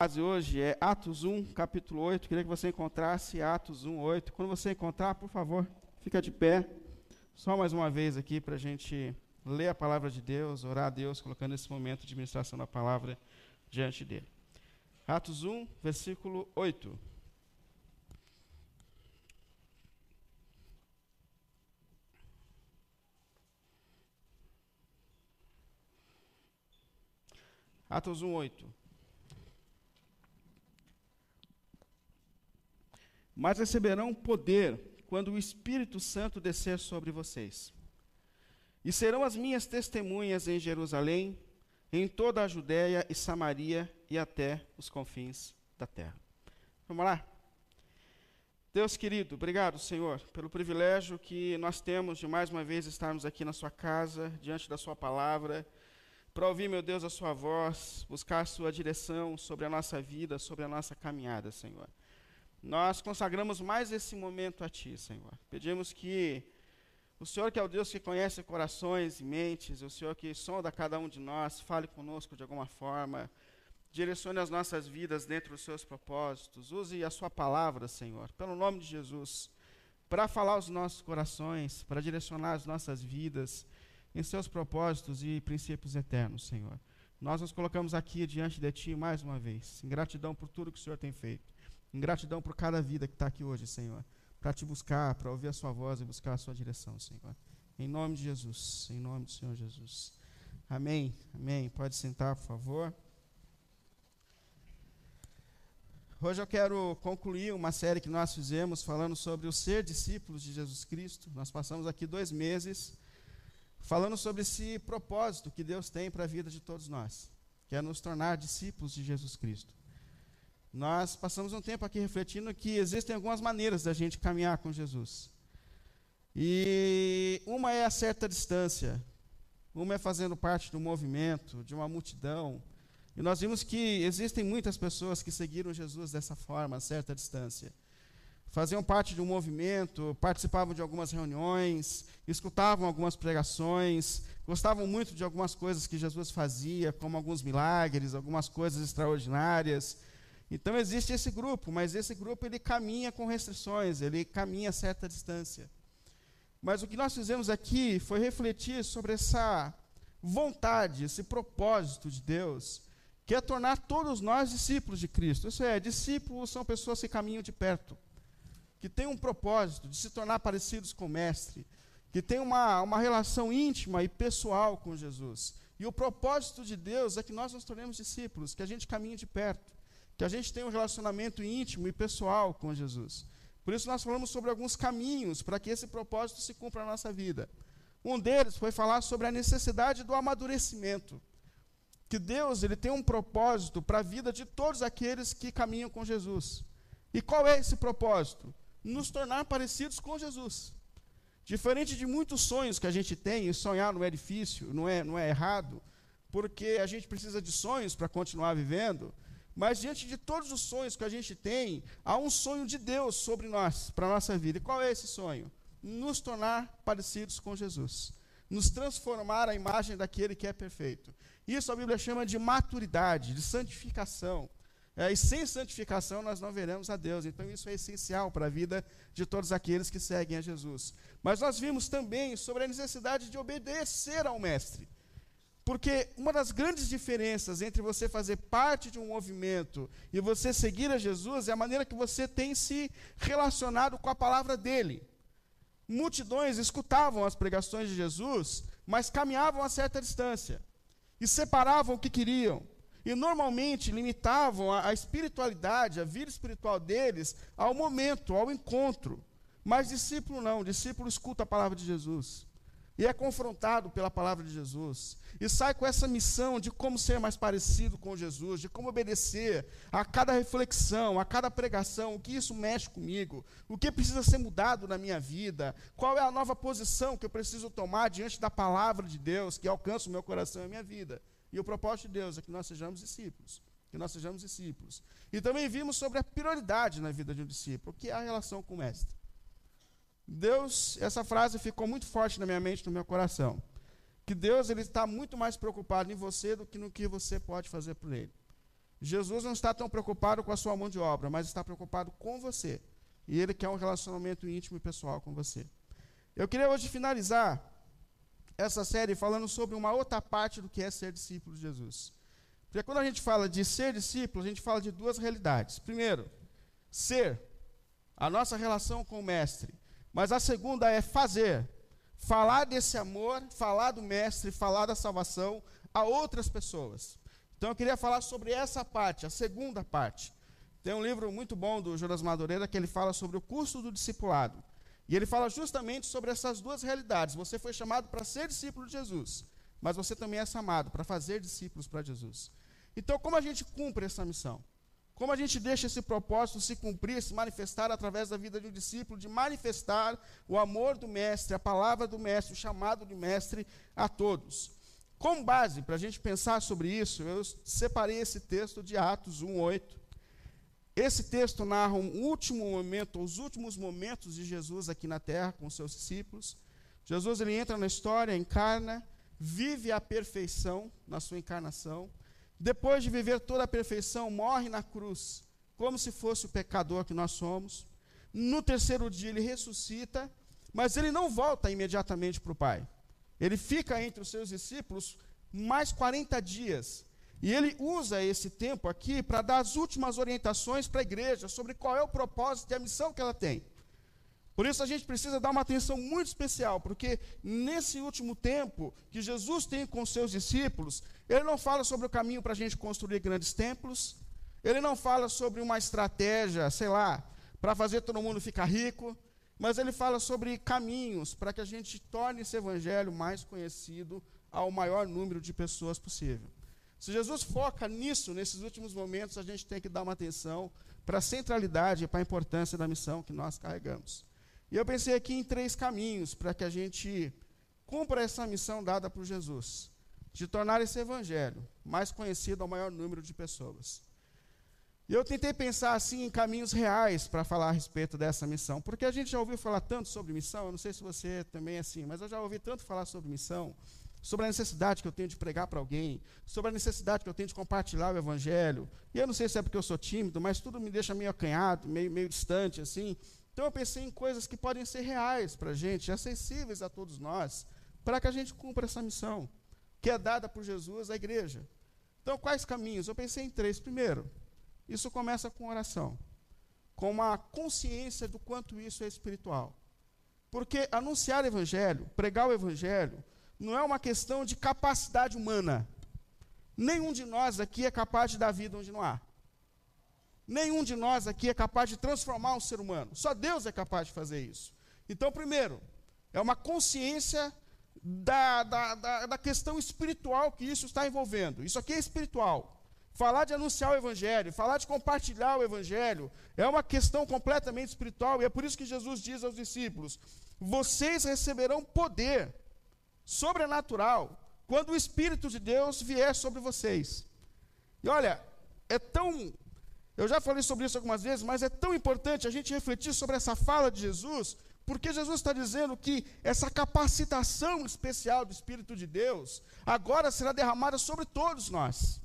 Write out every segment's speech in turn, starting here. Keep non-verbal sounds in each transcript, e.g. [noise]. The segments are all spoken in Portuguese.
base hoje é Atos 1, capítulo 8. Queria que você encontrasse Atos 1, 8. Quando você encontrar, por favor, fica de pé. Só mais uma vez aqui para a gente ler a palavra de Deus, orar a Deus, colocando esse momento de ministração da palavra diante dele. Atos 1, versículo 8. Atos 1, 8. Mas receberão poder quando o Espírito Santo descer sobre vocês. E serão as minhas testemunhas em Jerusalém, em toda a Judéia e Samaria e até os confins da terra. Vamos lá? Deus querido, obrigado, Senhor, pelo privilégio que nós temos de mais uma vez estarmos aqui na Sua casa, diante da Sua palavra, para ouvir, meu Deus, a Sua voz, buscar a Sua direção sobre a nossa vida, sobre a nossa caminhada, Senhor nós consagramos mais esse momento a Ti, Senhor. Pedimos que o Senhor, que é o Deus que conhece corações e mentes, o Senhor que sonda cada um de nós, fale conosco de alguma forma, direcione as nossas vidas dentro dos Seus propósitos, use a Sua palavra, Senhor, pelo nome de Jesus, para falar aos nossos corações, para direcionar as nossas vidas em Seus propósitos e princípios eternos, Senhor. Nós nos colocamos aqui diante de Ti mais uma vez, em gratidão por tudo que o Senhor tem feito. Em gratidão por cada vida que está aqui hoje, Senhor. Para te buscar, para ouvir a sua voz e buscar a sua direção, Senhor. Em nome de Jesus. Em nome do Senhor Jesus. Amém. Amém. Pode sentar, por favor. Hoje eu quero concluir uma série que nós fizemos falando sobre o ser discípulos de Jesus Cristo. Nós passamos aqui dois meses falando sobre esse propósito que Deus tem para a vida de todos nós, que é nos tornar discípulos de Jesus Cristo nós passamos um tempo aqui refletindo que existem algumas maneiras da gente caminhar com Jesus. E uma é a certa distância, uma é fazendo parte do movimento, de uma multidão. E nós vimos que existem muitas pessoas que seguiram Jesus dessa forma, a certa distância. Faziam parte de um movimento, participavam de algumas reuniões, escutavam algumas pregações, gostavam muito de algumas coisas que Jesus fazia, como alguns milagres, algumas coisas extraordinárias então existe esse grupo, mas esse grupo ele caminha com restrições, ele caminha a certa distância. Mas o que nós fizemos aqui foi refletir sobre essa vontade, esse propósito de Deus, que é tornar todos nós discípulos de Cristo. Isso é, discípulos são pessoas que caminham de perto, que têm um propósito de se tornar parecidos com o Mestre, que têm uma, uma relação íntima e pessoal com Jesus. E o propósito de Deus é que nós nos tornemos discípulos, que a gente caminhe de perto que a gente tenha um relacionamento íntimo e pessoal com Jesus. Por isso nós falamos sobre alguns caminhos para que esse propósito se cumpra na nossa vida. Um deles foi falar sobre a necessidade do amadurecimento. Que Deus ele tem um propósito para a vida de todos aqueles que caminham com Jesus. E qual é esse propósito? Nos tornar parecidos com Jesus. Diferente de muitos sonhos que a gente tem, e sonhar não é difícil, não é, não é errado, porque a gente precisa de sonhos para continuar vivendo. Mas diante de todos os sonhos que a gente tem, há um sonho de Deus sobre nós, para a nossa vida. E qual é esse sonho? Nos tornar parecidos com Jesus. Nos transformar à imagem daquele que é perfeito. Isso a Bíblia chama de maturidade, de santificação. É, e sem santificação nós não veremos a Deus. Então isso é essencial para a vida de todos aqueles que seguem a Jesus. Mas nós vimos também sobre a necessidade de obedecer ao Mestre. Porque uma das grandes diferenças entre você fazer parte de um movimento e você seguir a Jesus é a maneira que você tem se relacionado com a palavra dele. Multidões escutavam as pregações de Jesus, mas caminhavam a certa distância e separavam o que queriam. E normalmente limitavam a, espiritualidade, a vida espiritual deles ao momento, ao encontro. Mas discípulo não, discípulo escuta a palavra de Jesus e é confrontado pela palavra de Jesus, e sai com essa missão de como ser mais parecido com Jesus, de como obedecer a cada reflexão, a cada pregação, o que isso mexe comigo, o que precisa ser mudado na minha vida, qual é a nova posição que eu preciso tomar diante da palavra de Deus que alcança o meu coração e a minha vida. E o propósito de Deus é que nós sejamos discípulos, que nós sejamos discípulos. E também vimos sobre a prioridade na vida de um discípulo, que é a relação com o mestre. Deus, essa frase ficou muito forte na minha mente, no meu coração. Que Deus ele está muito mais preocupado em você do que no que você pode fazer por Ele. Jesus não está tão preocupado com a sua mão de obra, mas está preocupado com você. E ele quer um relacionamento íntimo e pessoal com você. Eu queria hoje finalizar essa série falando sobre uma outra parte do que é ser discípulo de Jesus. Porque quando a gente fala de ser discípulo, a gente fala de duas realidades. Primeiro, ser, a nossa relação com o Mestre. Mas a segunda é fazer, falar desse amor, falar do Mestre, falar da salvação a outras pessoas. Então eu queria falar sobre essa parte, a segunda parte. Tem um livro muito bom do Jonas Madureira que ele fala sobre o custo do discipulado. E ele fala justamente sobre essas duas realidades. Você foi chamado para ser discípulo de Jesus, mas você também é chamado para fazer discípulos para Jesus. Então, como a gente cumpre essa missão? Como a gente deixa esse propósito se cumprir, se manifestar através da vida de um discípulo, de manifestar o amor do Mestre, a palavra do Mestre, o chamado do Mestre a todos? Com base, para a gente pensar sobre isso, eu separei esse texto de Atos 1,8 esse texto narra um último momento, os últimos momentos de Jesus aqui na terra com seus discípulos. Jesus ele entra na história, encarna, vive a perfeição na sua encarnação. Depois de viver toda a perfeição, morre na cruz, como se fosse o pecador que nós somos. No terceiro dia ele ressuscita, mas ele não volta imediatamente para o Pai. Ele fica entre os seus discípulos mais 40 dias, e ele usa esse tempo aqui para dar as últimas orientações para a igreja sobre qual é o propósito e a missão que ela tem. Por isso a gente precisa dar uma atenção muito especial, porque nesse último tempo que Jesus tem com seus discípulos, ele não fala sobre o caminho para a gente construir grandes templos, ele não fala sobre uma estratégia, sei lá, para fazer todo mundo ficar rico, mas ele fala sobre caminhos para que a gente torne esse evangelho mais conhecido ao maior número de pessoas possível. Se Jesus foca nisso, nesses últimos momentos, a gente tem que dar uma atenção para a centralidade e para a importância da missão que nós carregamos. E eu pensei aqui em três caminhos para que a gente cumpra essa missão dada por Jesus, de tornar esse evangelho mais conhecido ao maior número de pessoas. E eu tentei pensar assim em caminhos reais para falar a respeito dessa missão, porque a gente já ouviu falar tanto sobre missão, eu não sei se você também é assim, mas eu já ouvi tanto falar sobre missão, sobre a necessidade que eu tenho de pregar para alguém, sobre a necessidade que eu tenho de compartilhar o evangelho. E eu não sei se é porque eu sou tímido, mas tudo me deixa meio acanhado, meio, meio distante, assim. Então eu pensei em coisas que podem ser reais para a gente, acessíveis a todos nós, para que a gente cumpra essa missão, que é dada por Jesus à igreja. Então, quais caminhos? Eu pensei em três. Primeiro, isso começa com oração, com uma consciência do quanto isso é espiritual. Porque anunciar o evangelho, pregar o evangelho, não é uma questão de capacidade humana. Nenhum de nós aqui é capaz de dar vida onde não há. Nenhum de nós aqui é capaz de transformar um ser humano. Só Deus é capaz de fazer isso. Então, primeiro, é uma consciência da, da, da, da questão espiritual que isso está envolvendo. Isso aqui é espiritual. Falar de anunciar o Evangelho, falar de compartilhar o Evangelho, é uma questão completamente espiritual, e é por isso que Jesus diz aos discípulos: vocês receberão poder sobrenatural quando o Espírito de Deus vier sobre vocês. E olha, é tão. Eu já falei sobre isso algumas vezes, mas é tão importante a gente refletir sobre essa fala de Jesus, porque Jesus está dizendo que essa capacitação especial do Espírito de Deus agora será derramada sobre todos nós.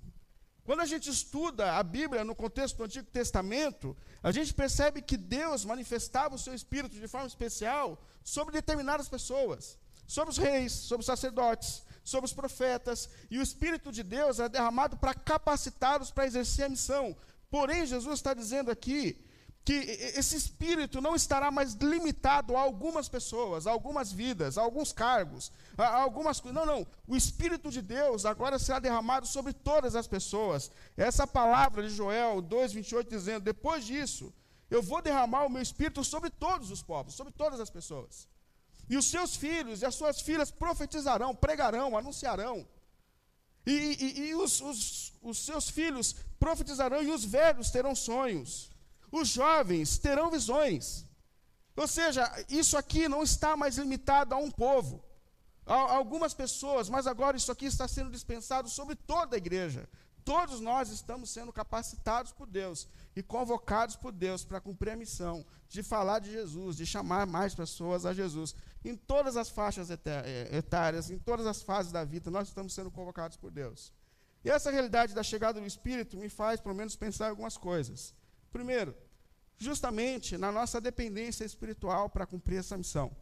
Quando a gente estuda a Bíblia no contexto do Antigo Testamento, a gente percebe que Deus manifestava o seu Espírito de forma especial sobre determinadas pessoas sobre os reis, sobre os sacerdotes, sobre os profetas, e o Espírito de Deus é derramado para capacitá-los para exercer a missão. Porém, Jesus está dizendo aqui que esse espírito não estará mais limitado a algumas pessoas, a algumas vidas, a alguns cargos, a algumas coisas. Não, não. O espírito de Deus agora será derramado sobre todas as pessoas. Essa palavra de Joel 2:28 dizendo: "Depois disso, eu vou derramar o meu espírito sobre todos os povos, sobre todas as pessoas." E os seus filhos e as suas filhas profetizarão, pregarão, anunciarão. E, e, e os, os, os seus filhos profetizarão e os velhos terão sonhos. Os jovens terão visões. Ou seja, isso aqui não está mais limitado a um povo, a, a algumas pessoas, mas agora isso aqui está sendo dispensado sobre toda a igreja. Todos nós estamos sendo capacitados por Deus e convocados por Deus para cumprir a missão de falar de Jesus, de chamar mais pessoas a Jesus. Em todas as faixas eh, etárias, em todas as fases da vida, nós estamos sendo convocados por Deus. E essa realidade da chegada do Espírito me faz, pelo menos, pensar algumas coisas. Primeiro, justamente na nossa dependência espiritual para cumprir essa missão.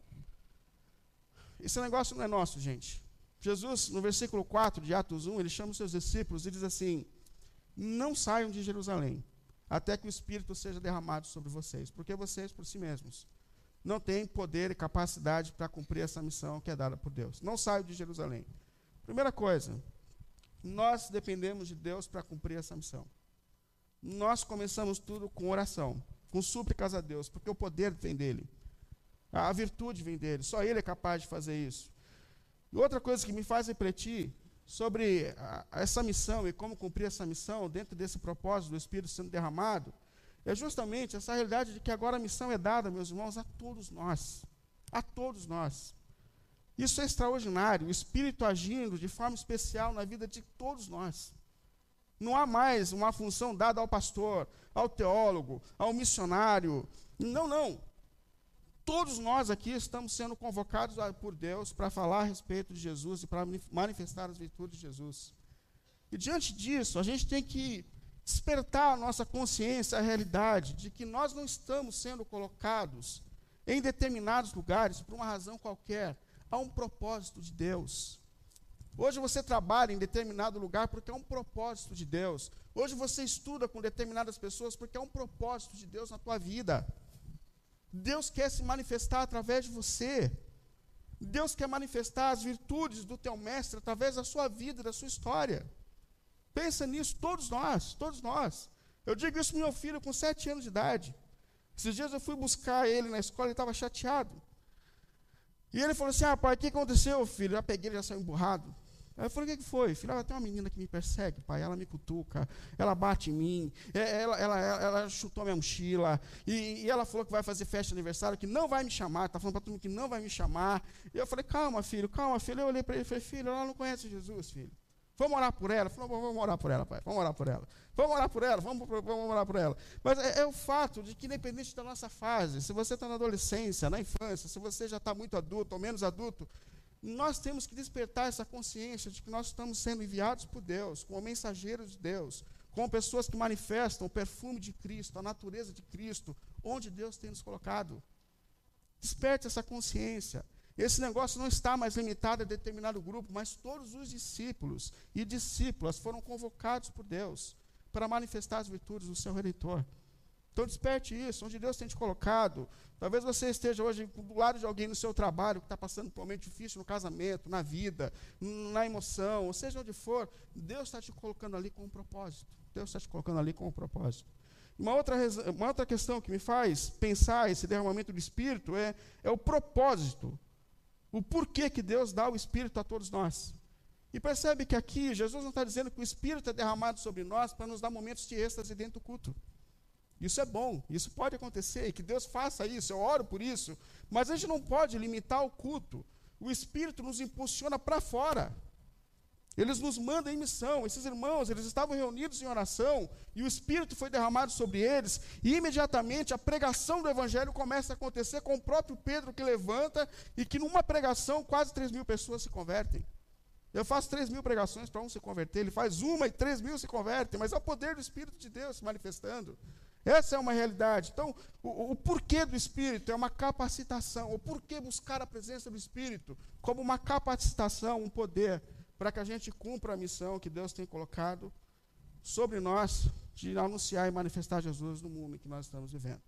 Esse negócio não é nosso, gente. Jesus, no versículo 4 de Atos 1, ele chama os seus discípulos e diz assim: Não saiam de Jerusalém, até que o Espírito seja derramado sobre vocês, porque vocês, por si mesmos, não têm poder e capacidade para cumprir essa missão que é dada por Deus. Não saiam de Jerusalém. Primeira coisa, nós dependemos de Deus para cumprir essa missão. Nós começamos tudo com oração, com súplicas a Deus, porque o poder vem dele. A virtude vem dele, só ele é capaz de fazer isso. E outra coisa que me faz refletir sobre a, essa missão e como cumprir essa missão dentro desse propósito do Espírito sendo derramado, é justamente essa realidade de que agora a missão é dada, meus irmãos, a todos nós. A todos nós. Isso é extraordinário, o Espírito agindo de forma especial na vida de todos nós. Não há mais uma função dada ao pastor, ao teólogo, ao missionário. Não, não. Todos nós aqui estamos sendo convocados por Deus para falar a respeito de Jesus e para manifestar as virtudes de Jesus. E diante disso, a gente tem que despertar a nossa consciência, a realidade de que nós não estamos sendo colocados em determinados lugares por uma razão qualquer. Há um propósito de Deus. Hoje você trabalha em determinado lugar porque é um propósito de Deus. Hoje você estuda com determinadas pessoas porque é um propósito de Deus na tua vida. Deus quer se manifestar através de você. Deus quer manifestar as virtudes do teu mestre através da sua vida, da sua história. Pensa nisso, todos nós, todos nós. Eu digo isso para meu filho com sete anos de idade. Esses dias eu fui buscar ele na escola, ele estava chateado. E ele falou assim: Ah, pai, o que aconteceu, filho? Eu já peguei, ele já saiu emburrado. Aí eu falei, o que, foi? Filho, ela tem uma menina que me persegue, pai. Ela me cutuca, ela bate em mim, é, ela, ela, ela, ela chutou minha mochila, e, e, ela falou que vai fazer festa de aniversário, que não vai me chamar, está falando para todo mundo que não vai me chamar. E eu falei, calma, filho, calma, filho. Eu olhei para ele e falei, filho, ela não conhece Jesus, filho. Vamos orar por ela? Falou, vamos orar por ela, pai. Vamos orar por ela. Vamos orar por ela, vamos, vamos orar por ela. Mas é, é o fato de que, independente da nossa fase, se você está na adolescência, na infância, se você já está muito adulto ou menos adulto, nós temos que despertar essa consciência de que nós estamos sendo enviados por Deus, como mensageiros de Deus, como pessoas que manifestam o perfume de Cristo, a natureza de Cristo, onde Deus tem nos colocado. Desperte essa consciência. Esse negócio não está mais limitado a determinado grupo, mas todos os discípulos e discípulas foram convocados por Deus para manifestar as virtudes do seu Redentor. Então desperte isso, onde Deus tem te colocado. Talvez você esteja hoje do lado de alguém no seu trabalho que está passando por um momento difícil no casamento, na vida, na emoção, ou seja onde for, Deus está te colocando ali com um propósito. Deus está te colocando ali com um propósito. Uma outra, uma outra questão que me faz pensar esse derramamento do Espírito é, é o propósito o porquê que Deus dá o Espírito a todos nós. E percebe que aqui Jesus não está dizendo que o Espírito é derramado sobre nós para nos dar momentos de êxtase dentro do culto. Isso é bom, isso pode acontecer, e que Deus faça isso, eu oro por isso, mas a gente não pode limitar o culto. O Espírito nos impulsiona para fora. Eles nos mandam em missão. Esses irmãos, eles estavam reunidos em oração e o Espírito foi derramado sobre eles. E imediatamente a pregação do Evangelho começa a acontecer com o próprio Pedro que levanta e que numa pregação quase 3 mil pessoas se convertem. Eu faço 3 mil pregações para um se converter, ele faz uma e 3 mil se convertem, mas é o poder do Espírito de Deus se manifestando. Essa é uma realidade. Então, o, o, porquê do Espírito é uma capacitação. O porquê buscar a presença do Espírito como uma capacitação, um poder para que a gente cumpra a missão que Deus tem colocado sobre nós de anunciar e manifestar Jesus no mundo em que nós estamos vivendo.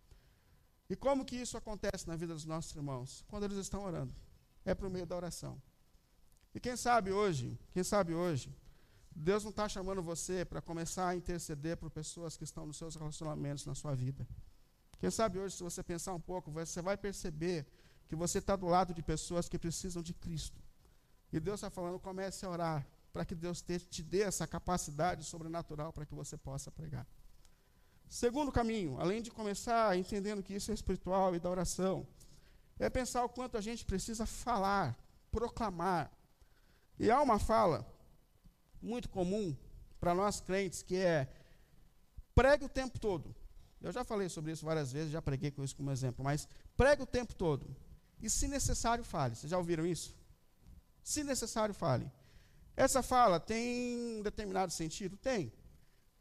E como que isso acontece na vida dos nossos irmãos? Quando eles estão orando. É por meio da oração. E quem sabe hoje, quem sabe hoje, Deus não está chamando você para começar a interceder por pessoas que estão nos seus relacionamentos, na sua vida. Quem sabe hoje, se você pensar um pouco, você vai perceber que você está do lado de pessoas que precisam de Cristo. E Deus está falando, comece a orar, para que Deus te, te dê essa capacidade sobrenatural para que você possa pregar. Segundo caminho, além de começar entendendo que isso é espiritual e da oração, é pensar o quanto a gente precisa falar, proclamar. E há uma fala muito comum para nós crentes que é pregue o tempo todo. Eu já falei sobre isso várias vezes, já preguei com isso como exemplo, mas pregue o tempo todo. E se necessário, fale. Vocês já ouviram isso? Se necessário, fale. Essa fala tem um determinado sentido? Tem.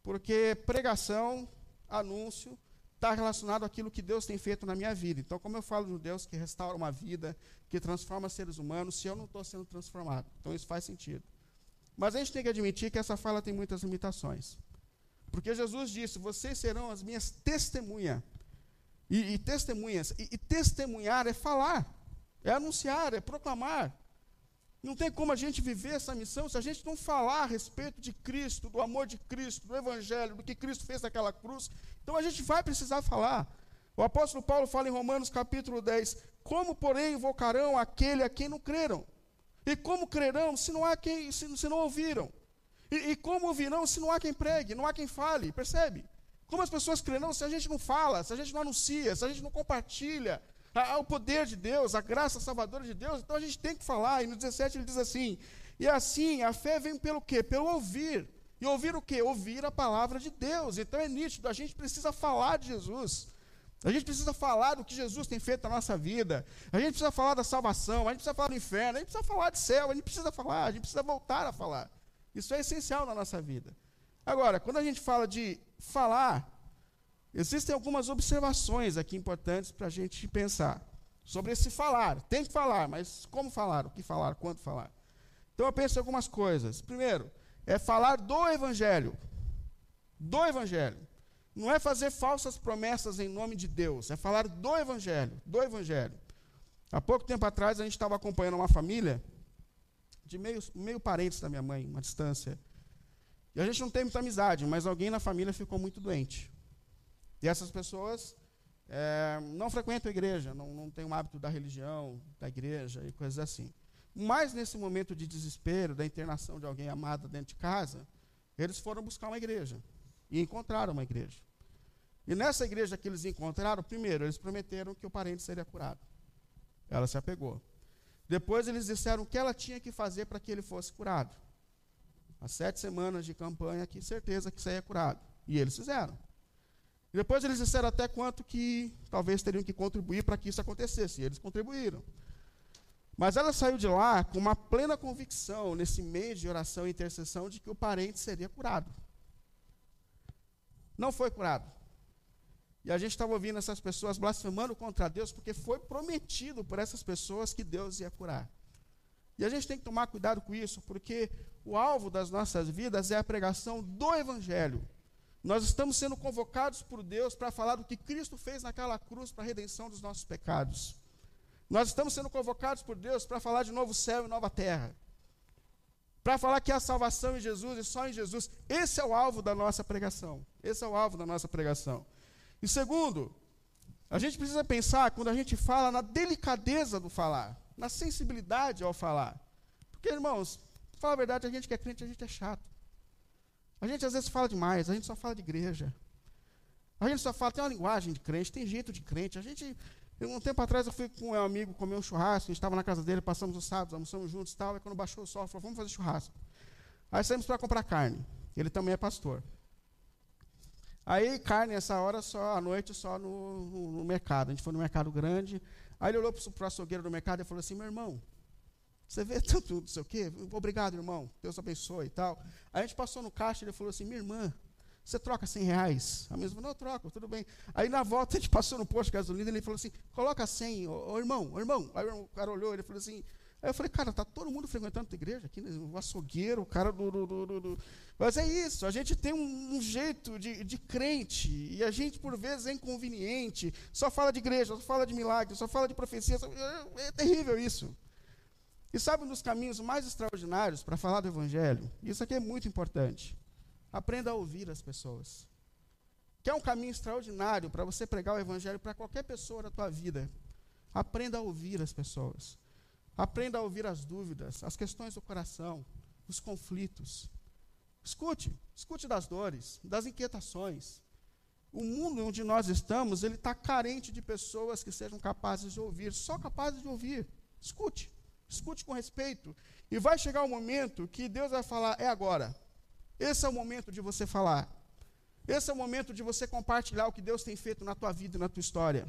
Porque pregação, anúncio, está relacionado àquilo que Deus tem feito na minha vida. Então, como eu falo de um Deus que restaura uma vida, que transforma seres humanos, se eu não estou sendo transformado. Então, isso faz sentido. Mas a gente tem que admitir que essa fala tem muitas limitações. Porque Jesus disse: Vocês serão as minhas testemunhas. E, e testemunhas. E, e testemunhar é falar, é anunciar, é proclamar. Não tem como a gente viver essa missão se a gente não falar a respeito de Cristo, do amor de Cristo, do Evangelho, do que Cristo fez naquela cruz. Então a gente vai precisar falar. O apóstolo Paulo fala em Romanos capítulo 10: Como, porém, invocarão aquele a quem não creram? E como crerão se não há quem, se, se não ouviram? E, e, como ouvirão se não há quem pregue, não há quem fale? Percebe? Como as pessoas crerão se a gente não fala, se a gente não anuncia, se a gente não compartilha a, o poder de Deus, a graça salvadora de Deus? Então a gente tem que falar. E no 17 ele diz assim: E assim, a fé vem pelo quê? Pelo ouvir. E ouvir o quê? Ouvir a palavra de Deus. Então é nítido, a gente precisa falar de Jesus. A gente precisa falar do que Jesus tem feito na nossa vida. A gente precisa falar da salvação, a gente precisa falar do inferno, a gente precisa falar de céu, a gente precisa falar, a gente precisa voltar a falar. Isso é essencial na nossa vida. Agora, quando a gente fala de falar, existem algumas observações aqui importantes para a gente pensar sobre esse falar. Tem que falar, mas como falar? O que falar? Quanto falar? Então eu penso em algumas coisas. Primeiro, é falar do Evangelho. Do Evangelho. Não é fazer falsas promessas em nome de Deus, é falar do Evangelho, do Evangelho. Há pouco tempo atrás a gente estava acompanhando uma família de meio, meio parentes da minha mãe, uma distância. E a gente não tem muita amizade, mas alguém na família ficou muito doente. E essas pessoas é, não frequentam a igreja, não, não têm o hábito da religião, da igreja e coisas assim. Mas nesse momento de desespero, da internação de alguém amado dentro de casa, eles foram buscar uma igreja. E encontraram uma igreja. E nessa igreja que eles encontraram, primeiro, eles prometeram que o parente seria curado. Ela se apegou. Depois eles disseram o que ela tinha que fazer para que ele fosse curado. As sete semanas de campanha, que certeza que seria curado. E eles fizeram. E depois eles disseram até quanto que talvez teriam que contribuir para que isso acontecesse. E eles contribuíram. Mas ela saiu de lá com uma plena convicção, nesse mês de oração e intercessão, de que o parente seria curado não foi curado. E a gente estava ouvindo essas pessoas blasfemando contra Deus, porque foi prometido por essas pessoas que Deus ia curar. E a gente tem que tomar cuidado com isso, porque o alvo das nossas vidas é a pregação do Evangelho. Nós estamos sendo convocados por Deus para falar do que Cristo fez naquela cruz para a redenção dos nossos pecados. Nós estamos sendo convocados por Deus para falar de novo céu e nova terra para falar que há salvação em Jesus e só em Jesus. Esse é o alvo da nossa pregação. Esse é o alvo da nossa pregação. E segundo, a gente precisa pensar quando a gente fala na delicadeza do falar, na sensibilidade ao falar. Porque, irmãos, falar a verdade, a gente que é crente, a gente é chato. A gente às vezes fala demais, a gente só fala de igreja. A gente só fala, tem uma linguagem de crente, tem jeito de crente. A gente um tempo atrás eu fui com um amigo comer um churrasco, a gente estava na casa dele, passamos os sábados, almoçamos juntos e tal, e quando baixou o sol, falou, vamos fazer churrasco. Aí saímos para comprar carne. Ele também é pastor. Aí carne, essa hora, só à noite, só no, no, no mercado. A gente foi no mercado grande. Aí ele olhou para o açougueiro do mercado e falou assim, meu irmão, você vê [laughs] tanto, não sei o quê? Obrigado, irmão. Deus abençoe e tal. Aí a gente passou no caixa e ele falou assim, minha irmã, você troca 100 reais? A mesma, não, eu troco, tudo bem. Aí na volta [laughs] a gente passou no posto de gasolina ele falou assim: coloca 100, ô, ô irmão, ô, irmão. Aí o cara olhou, ele falou assim. Aí eu falei, cara, tá todo mundo frequentando a igreja aqui, né? o açougueiro, o cara do, do, do, do, Mas é isso, a gente tem um, um, jeito de, de crente, e a gente, por vezes, é inconveniente, só fala de igreja, só fala de milagre, só fala de profecia. Só... É, é terrível isso. E sabe um dos caminhos mais extraordinários para falar do Evangelho? Isso aqui é muito importante. Aprenda a ouvir as pessoas. Que é um caminho extraordinário para você pregar o evangelho para qualquer pessoa da tua vida. Aprenda a ouvir as pessoas. Aprenda a ouvir as dúvidas, as questões do coração, os conflitos. Escute, escute das dores, das inquietações. O mundo onde nós estamos, ele está carente de pessoas que sejam capazes de ouvir, só capazes de ouvir. Escute, escute com respeito. E vai chegar o um momento que Deus vai falar: é agora. Esse é o momento de você falar. Esse é o momento de você compartilhar o que Deus tem feito na tua vida e na tua história.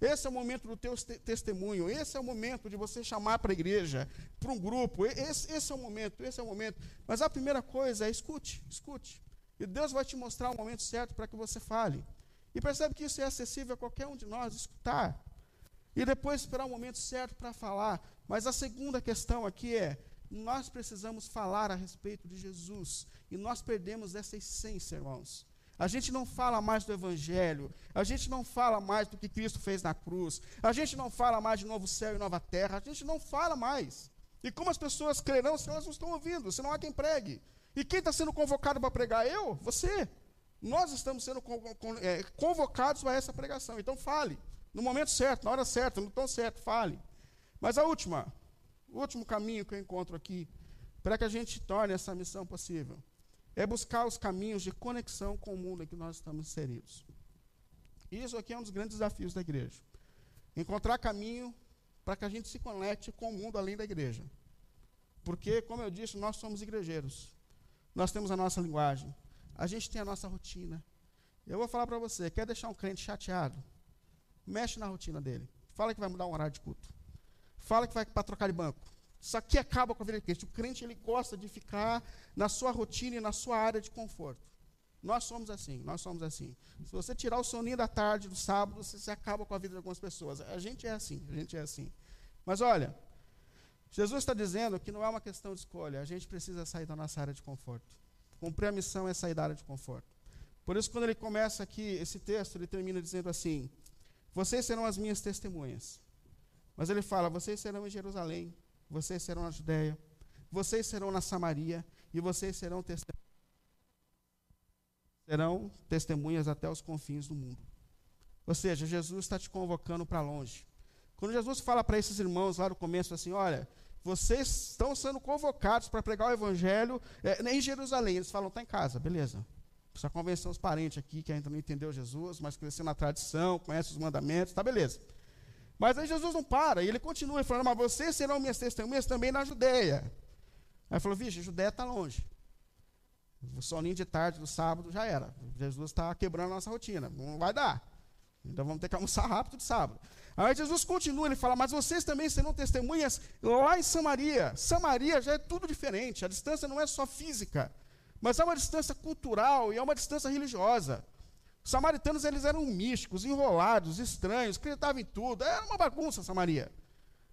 Esse é o momento do teu testemunho. Esse é o momento de você chamar para a igreja, para um grupo. Esse, esse, é o momento, esse é o momento. Mas a primeira coisa é escute, escute. E Deus vai te mostrar o momento certo para que você fale. E percebe que isso é acessível a qualquer um de nós, escutar. E depois esperar o momento certo para falar. Mas a segunda questão aqui é: nós precisamos falar a respeito de Jesus. E nós perdemos essa essência, irmãos. A gente não fala mais do Evangelho, a gente não fala mais do que Cristo fez na cruz, a gente não fala mais de novo céu e nova terra, a gente não fala mais. E como as pessoas crerão se elas não estão ouvindo, se não há quem pregue? E quem está sendo convocado para pregar? Eu? Você? Nós estamos sendo é, convocados para essa pregação. Então fale, no momento certo, na hora certa, no tom certo, fale. Mas a última, o último caminho que eu encontro aqui, para que a gente torne essa missão possível, é buscar os caminhos de conexão com o mundo em que nós estamos inseridos. Isso aqui é um dos grandes desafios da igreja. Encontrar caminho para que a gente se conecte com o mundo além da igreja. Porque, como eu disse, nós somos igrejeiros. Nós temos a nossa linguagem. A gente tem a nossa rotina. Eu vou falar para você, quer deixar um crente chateado? Mexe na rotina dele. Fala que vai mudar um horário de culto. Fala que vai para trocar de banco. Isso aqui acaba com a vida do crente. O crente ele gosta de ficar na sua rotina e na sua área de conforto. Nós somos assim, nós somos assim. Se você tirar o soninho da tarde, do sábado, você, você acaba com a vida de algumas pessoas. A gente é assim, a gente é assim. Mas olha, Jesus está dizendo que não é uma questão de escolha, a gente precisa sair da nossa área de conforto. Cumprir a missão é sair da área de conforto. Por isso, quando ele começa aqui esse texto, ele termina dizendo assim: Vocês serão as minhas testemunhas. Mas ele fala: Vocês serão em Jerusalém, vocês serão na Judéia, vocês serão na Samaria e vocês serão testemunhas. Serão testemunhas até os confins do mundo. Ou seja, Jesus está te convocando para longe. Quando Jesus fala para esses irmãos lá no começo assim, olha, vocês estão sendo convocados para pregar o evangelho é, em Jerusalém. Eles falam, está em casa, beleza. Precisa convencer os parentes aqui que ainda não entendeu Jesus, mas cresceu na tradição, conhece os mandamentos, tá beleza. Mas aí Jesus não para, e ele continua falando, mas vocês serão minhas testemunhas também na Judéia. Aí falou, vixe, Judéia está longe. O soninho de tarde do sábado já era. Jesus está quebrando a nossa rotina. Não vai dar. Então vamos ter que almoçar rápido de sábado. Aí Jesus continua, ele fala, mas vocês também serão testemunhas lá em Samaria. Samaria já é tudo diferente. A distância não é só física, mas é uma distância cultural e é uma distância religiosa. Os samaritanos eles eram místicos, enrolados, estranhos, acreditavam em tudo. Era uma bagunça Samaria.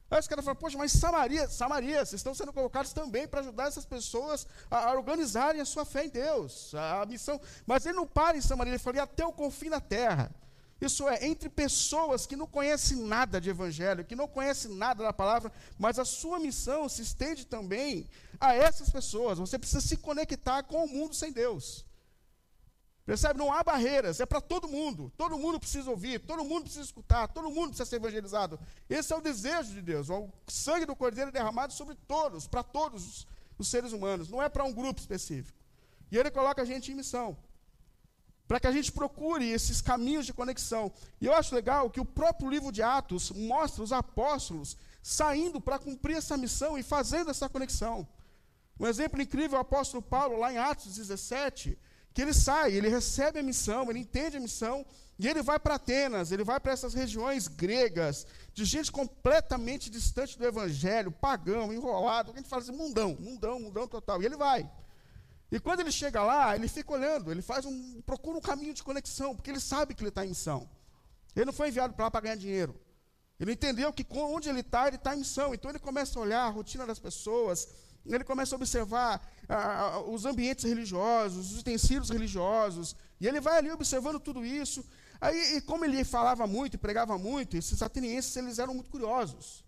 Aí os caras falam, poxa, mas Samaria, Samaria, vocês estão sendo colocados também para ajudar essas pessoas a, a, organizarem a sua fé em Deus, a, a, missão. Mas ele não para em Samaria, ele fala, até o confim da terra. Isso é, entre pessoas que não conhecem nada de evangelho, que não conhecem nada da palavra, mas a sua missão se estende também a essas pessoas. Você precisa se conectar com o mundo sem Deus. Percebe? Não há barreiras, é para todo mundo. Todo mundo precisa ouvir, todo mundo precisa escutar, todo mundo precisa ser evangelizado. Esse é o desejo de Deus. O sangue do Cordeiro é derramado sobre todos, para todos os seres humanos, não é para um grupo específico. E ele coloca a gente em missão. Para que a gente procure esses caminhos de conexão. E eu acho legal que o próprio livro de Atos mostra os apóstolos saindo para cumprir essa missão e fazendo essa conexão. Um exemplo incrível é o apóstolo Paulo, lá em Atos 17, que ele sai, ele recebe a missão, ele entende a missão, e ele vai para Atenas, ele vai para essas regiões gregas, de gente completamente distante do evangelho, pagão, enrolado, a gente fala assim, mundão, mundão, mundão total, e ele vai. E quando ele chega lá, ele fica olhando, ele faz um, procura um caminho de conexão, porque ele sabe que ele está em missão. Ele não foi enviado para lá para ganhar dinheiro. Ele entendeu que onde ele está, ele está em missão. Então ele começa a olhar a rotina das pessoas, ele começa a observar ah, os ambientes religiosos, os utensílios religiosos, e ele vai ali observando tudo isso. Aí, e como ele falava muito e pregava muito, esses atenienses eles eram muito curiosos.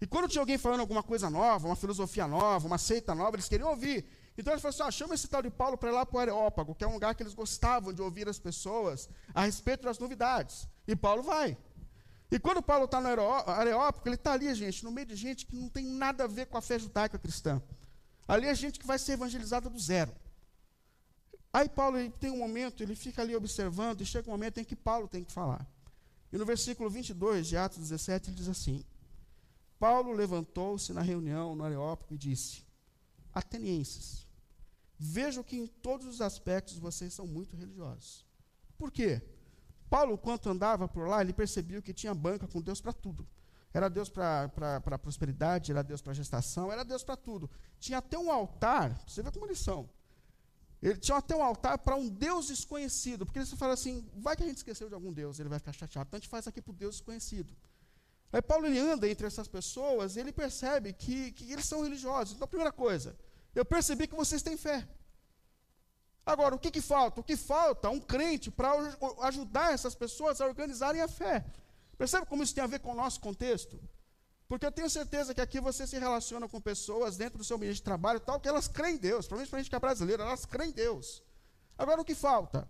E quando tinha alguém falando alguma coisa nova, uma filosofia nova, uma seita nova, eles queriam ouvir. Então ele falou assim: ah, chama esse tal de Paulo para lá para o Areópago, que é um lugar que eles gostavam de ouvir as pessoas a respeito das novidades. E Paulo vai. E quando Paulo está no Areópago, ele está ali, gente, no meio de gente que não tem nada a ver com a fé judaica cristã. Ali é gente que vai ser evangelizada do zero. Aí Paulo tem um momento, ele fica ali observando, e chega um momento em que Paulo tem que falar. E no versículo 22 de Atos 17, ele diz assim: Paulo levantou-se na reunião no Areópago e disse: Atenienses, vejo que em todos os aspectos vocês são muito religiosos. Por quê? Paulo, enquanto andava por lá, ele percebeu que tinha banca com Deus para tudo. Era Deus para a prosperidade, era Deus para gestação, era Deus para tudo. Tinha até um altar, você vê como eles são. Ele tinha até um altar para um Deus desconhecido, porque eles falam assim: vai que a gente esqueceu de algum Deus, ele vai ficar chateado. Então a gente faz aqui para o Deus desconhecido. Aí Paulo ele anda entre essas pessoas e ele percebe que, que eles são religiosos. Então, a primeira coisa, eu percebi que vocês têm fé. Agora, o que, que falta? O que falta? Um crente para ajudar essas pessoas a organizarem a fé. Percebe como isso tem a ver com o nosso contexto? Porque eu tenho certeza que aqui você se relaciona com pessoas dentro do seu ambiente de trabalho tal, que elas creem em Deus, principalmente para a gente que é brasileiro, elas creem em Deus. Agora, o que falta?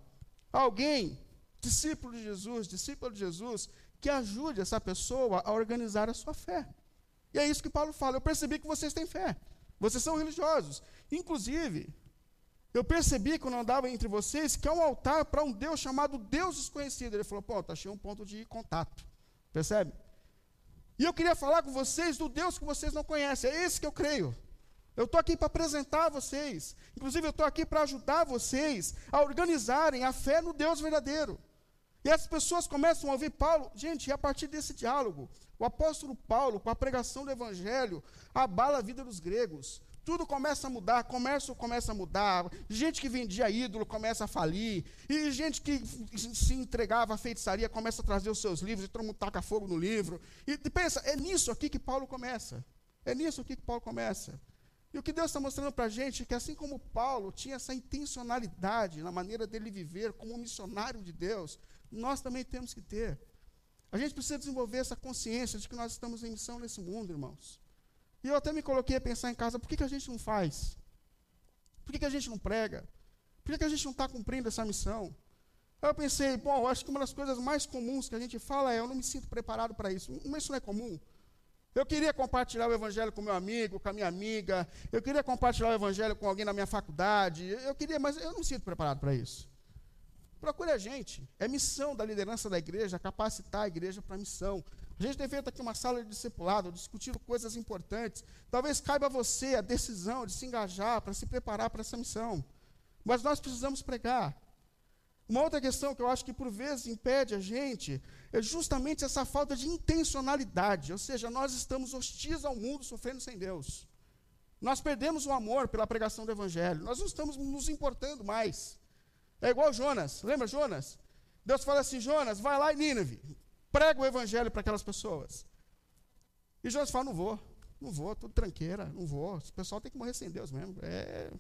Alguém, discípulo de Jesus, discípulo de Jesus, que ajude essa pessoa a organizar a sua fé. E é isso que Paulo fala. Eu percebi que vocês têm fé. Vocês são religiosos. Inclusive, eu percebi quando andava entre vocês que é um altar para um Deus chamado Deus desconhecido. Ele falou: pô, achei um ponto de contato. Percebe? E eu queria falar com vocês do Deus que vocês não conhecem. É esse que eu creio. Eu estou aqui para apresentar vocês. Inclusive, eu estou aqui para ajudar vocês a organizarem a fé no Deus verdadeiro. E as pessoas começam a ouvir Paulo. Gente, a partir desse diálogo, o apóstolo Paulo, com a pregação do evangelho, abala a vida dos gregos. Tudo começa a mudar, comércio começa a mudar, gente que vendia ídolo começa a falir, e gente que se entregava à feitiçaria começa a trazer os seus livros, e todo mundo taca fogo no livro. E pensa, é nisso aqui que Paulo começa. É nisso aqui que Paulo começa. E o que Deus está mostrando para a gente é que, assim como Paulo tinha essa intencionalidade na maneira dele viver como missionário de Deus, nós também temos que ter. A gente precisa desenvolver essa consciência de que nós estamos em missão nesse mundo, irmãos. E eu até me coloquei a pensar em casa, por que, que a gente não faz? Por que, que a gente não prega? Por que, que a gente não está cumprindo essa missão? Aí eu pensei, bom, acho que uma das coisas mais comuns que a gente fala é, eu não me sinto preparado para isso. Mas isso não é comum. Eu queria compartilhar o evangelho com meu amigo, com a minha amiga. Eu queria compartilhar o evangelho com alguém na minha faculdade. Eu queria, mas eu não me sinto preparado para isso. Procure a gente. É missão da liderança da igreja capacitar a igreja para a missão. A gente tem feito aqui uma sala de discipulado, discutindo coisas importantes. Talvez caiba a você a decisão de se engajar para se preparar para essa missão. Mas nós precisamos pregar. Uma outra questão que eu acho que por vezes impede a gente é justamente essa falta de intencionalidade. Ou seja, nós estamos hostis ao mundo sofrendo sem Deus. Nós perdemos o amor pela pregação do Evangelho. Nós não estamos nos importando mais. É igual Jonas. Lembra Jonas? Deus fala assim: Jonas, vai lá em Nínive, prega o evangelho para aquelas pessoas. E Jonas fala: não vou, não vou, tudo tranqueira, não vou. O pessoal tem que morrer sem Deus mesmo. É,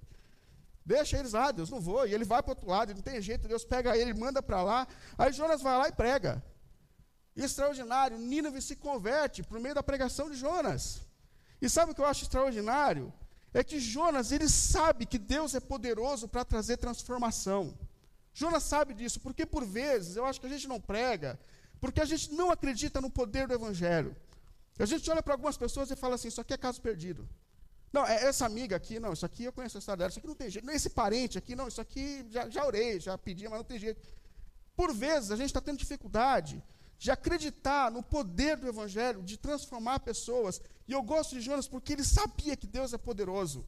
deixa eles lá, Deus, não vou. E ele vai para o outro lado, não tem jeito, Deus pega ele, manda para lá. Aí Jonas vai lá e prega. Extraordinário, Nínive se converte por meio da pregação de Jonas. E sabe o que eu acho extraordinário? É que Jonas, ele sabe que Deus é poderoso para trazer transformação. Jonas sabe disso, porque por vezes eu acho que a gente não prega, porque a gente não acredita no poder do Evangelho. A gente olha para algumas pessoas e fala assim: Isso aqui é caso perdido. Não, é essa amiga aqui, não, isso aqui eu conheço a história dela, isso aqui não tem jeito. Esse parente aqui, não, isso aqui já, já orei, já pedi, mas não tem jeito. Por vezes a gente está tendo dificuldade de acreditar no poder do Evangelho, de transformar pessoas. E eu gosto de Jonas porque ele sabia que Deus é poderoso.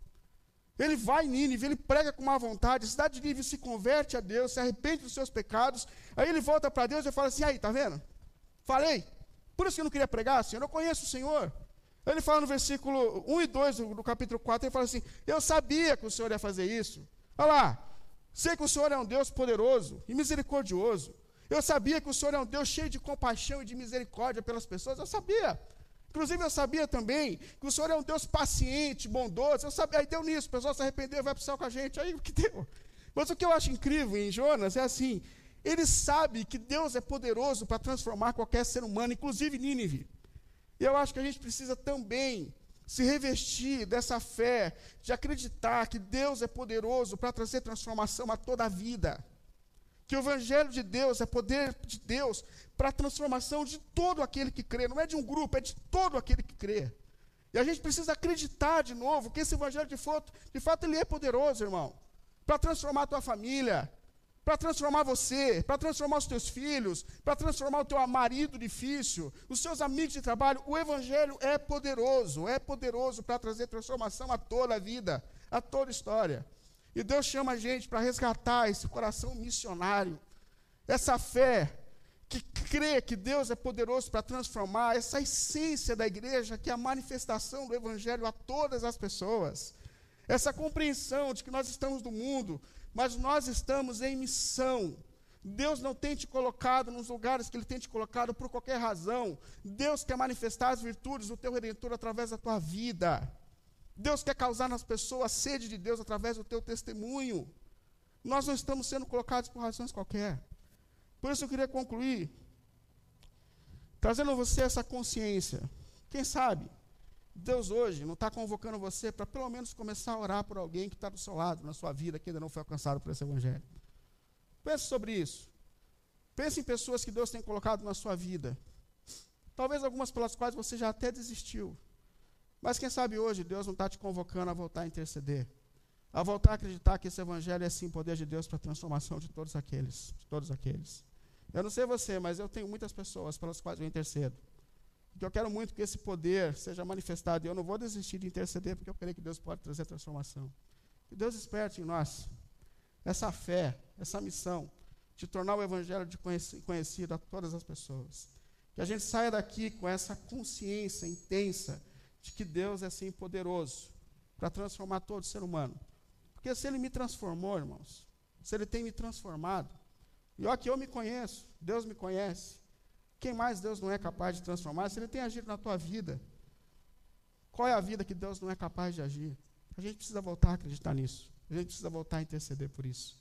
Ele vai em Nínive, ele prega com má vontade, a cidade de Nínive se converte a Deus, se arrepende dos seus pecados, aí ele volta para Deus e fala assim, aí, tá vendo? Falei, por isso que eu não queria pregar, Senhor, eu conheço o Senhor. Ele fala no versículo 1 e 2 do, do capítulo 4, ele fala assim, eu sabia que o Senhor ia fazer isso. Olha lá, sei que o Senhor é um Deus poderoso e misericordioso. Eu sabia que o Senhor é um Deus cheio de compaixão e de misericórdia pelas pessoas, eu sabia. Inclusive, eu sabia também que o Senhor é um Deus paciente, bondoso. Eu sabia, aí deu nisso, o pessoal se arrependeu, vai para o céu com a gente. Aí o que deu? Mas o que eu acho incrível em Jonas é assim: ele sabe que Deus é poderoso para transformar qualquer ser humano, inclusive Nínive. E eu acho que a gente precisa também se revestir dessa fé, de acreditar que Deus é poderoso para trazer transformação a toda a vida. Que o Evangelho de Deus é poder de Deus para a transformação de todo aquele que crê. Não é de um grupo, é de todo aquele que crê. E a gente precisa acreditar de novo que esse Evangelho de fato, de fato ele é poderoso, irmão. Para transformar a tua família, para transformar você, para transformar os teus filhos, para transformar o teu marido difícil, os seus amigos de trabalho. O Evangelho é poderoso, é poderoso para trazer transformação a toda a vida, a toda a história. E Deus chama a gente para resgatar esse coração missionário, essa fé que crê que Deus é poderoso para transformar essa essência da igreja, que é a manifestação do Evangelho a todas as pessoas. Essa compreensão de que nós estamos no mundo, mas nós estamos em missão. Deus não tem te colocado nos lugares que Ele tem te colocado por qualquer razão. Deus quer manifestar as virtudes do teu Redentor através da tua vida. Deus quer causar nas pessoas sede de Deus através do teu testemunho. Nós não estamos sendo colocados por razões qualquer. Por isso eu queria concluir, trazendo a você essa consciência. Quem sabe, Deus hoje não está convocando você para pelo menos começar a orar por alguém que está do seu lado, na sua vida, que ainda não foi alcançado por esse Evangelho. Pense sobre isso. Pense em pessoas que Deus tem colocado na sua vida. Talvez algumas pelas quais você já até desistiu. Mas quem sabe hoje Deus não está te convocando a voltar a interceder. A voltar a acreditar que esse evangelho é sim poder de Deus para a transformação de todos aqueles. De todos aqueles. Eu não sei você, mas eu tenho muitas pessoas pelas quais eu intercedo. Que eu quero muito que esse poder seja manifestado. E eu não vou desistir de interceder, porque eu creio que Deus pode trazer transformação. Que Deus esperte em nós essa fé, essa missão de tornar o Evangelho de conhecido a todas as pessoas. Que a gente saia daqui com essa consciência intensa de que Deus é sim poderoso para transformar todo ser humano. Porque se Ele me transformou, irmãos, se Ele tem me transformado, e olha que eu me conheço, Deus me conhece, quem mais Deus não é capaz de transformar? Se Ele tem agido na tua vida, qual é a vida que Deus não é capaz de agir? A gente precisa voltar a acreditar nisso. A gente precisa voltar a interceder por isso.